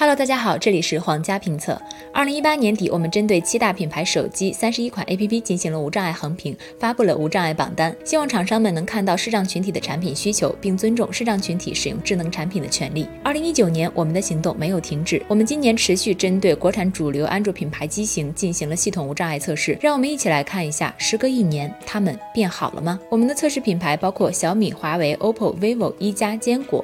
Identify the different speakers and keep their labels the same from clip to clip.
Speaker 1: Hello，大家好，这里是皇家评测。二零一八年底，我们针对七大品牌手机三十一款 APP 进行了无障碍横评，发布了无障碍榜单，希望厂商们能看到视障群体的产品需求，并尊重视障群体使用智能产品的权利。二零一九年，我们的行动没有停止，我们今年持续针对国产主流安卓品牌机型进行了系统无障碍测试。让我们一起来看一下，时隔一年，它们变好了吗？我们的测试品牌包括小米、华为、OPPO、vivo、一加、坚果。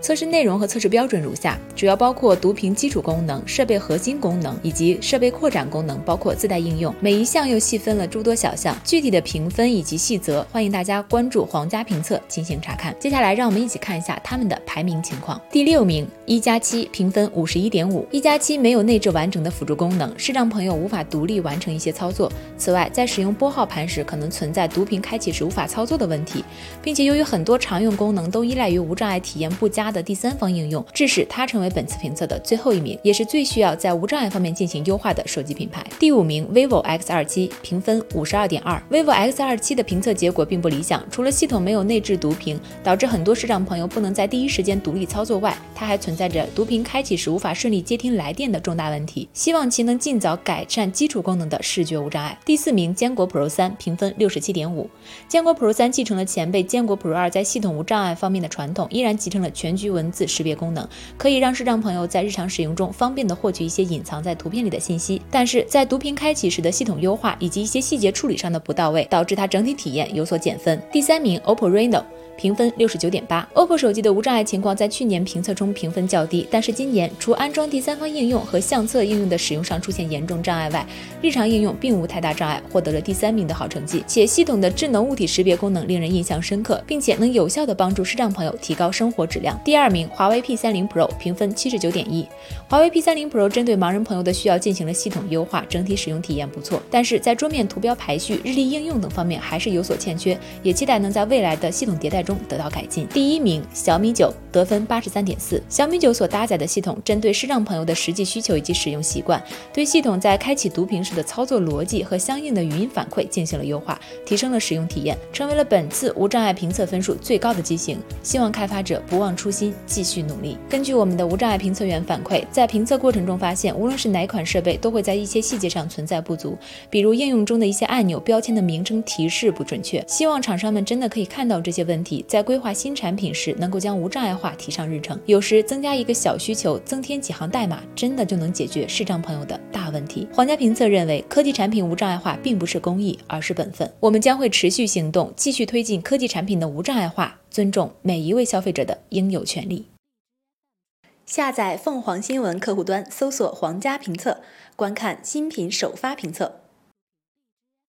Speaker 1: 测试内容和测试标准如下，主要包括读屏基础功能、设备核心功能以及设备扩展功能，包括自带应用。每一项又细分了诸多小项，具体的评分以及细则，欢迎大家关注皇家评测进行查看。接下来，让我们一起看一下他们的排名情况。第六名，一加七，评分五十一点五。一加七没有内置完整的辅助功能，视障朋友无法独立完成一些操作。此外，在使用拨号盘时，可能存在读屏开启时无法操作的问题，并且由于很多常用功能都依赖于无障碍体验不佳。的第三方应用，致使它成为本次评测的最后一名，也是最需要在无障碍方面进行优化的手机品牌。第五名，vivo X27，评分五十二点二。vivo X27 的评测结果并不理想，除了系统没有内置读屏，导致很多视障朋友不能在第一时间独立操作外，它还存在着读屏开启时无法顺利接听来电的重大问题。希望其能尽早改善基础功能的视觉无障碍。第四名，坚果 Pro 三，评分六十七点五。坚果 Pro 三继承了前辈坚果 Pro 二在系统无障碍方面的传统，依然集成了全。据文字识别功能可以让视障朋友在日常使用中方便的获取一些隐藏在图片里的信息，但是在读屏开启时的系统优化以及一些细节处理上的不到位，导致它整体体验有所减分。第三名，OPPO Reno。评分六十九点八，OPPO 手机的无障碍情况在去年评测中评分较低，但是今年除安装第三方应用和相册应用的使用上出现严重障碍外，日常应用并无太大障碍，获得了第三名的好成绩。且系统的智能物体识别功能令人印象深刻，并且能有效的帮助视障朋友提高生活质量。第二名，华为 P 三零 Pro 评分七十九点一，华为 P 三零 Pro 针对盲人朋友的需要进行了系统优化，整体使用体验不错，但是在桌面图标排序、日历应用等方面还是有所欠缺，也期待能在未来的系统迭代中。中得到改进。第一名，小米九得分八十三点四。小米九所搭载的系统针对视障朋友的实际需求以及使用习惯，对系统在开启读屏时的操作逻辑和相应的语音反馈进行了优化，提升了使用体验，成为了本次无障碍评测分数最高的机型。希望开发者不忘初心，继续努力。根据我们的无障碍评测员反馈，在评测过程中发现，无论是哪款设备，都会在一些细节上存在不足，比如应用中的一些按钮标签的名称提示不准确。希望厂商们真的可以看到这些问题。在规划新产品时，能够将无障碍化提上日程。有时增加一个小需求，增添几行代码，真的就能解决视障朋友的大问题。皇家评测认为，科技产品无障碍化并不是公益，而是本分。我们将会持续行动，继续推进科技产品的无障碍化，尊重每一位消费者的应有权利。下载凤凰新闻客户端，搜索“皇家评测”，观看新品首发评测。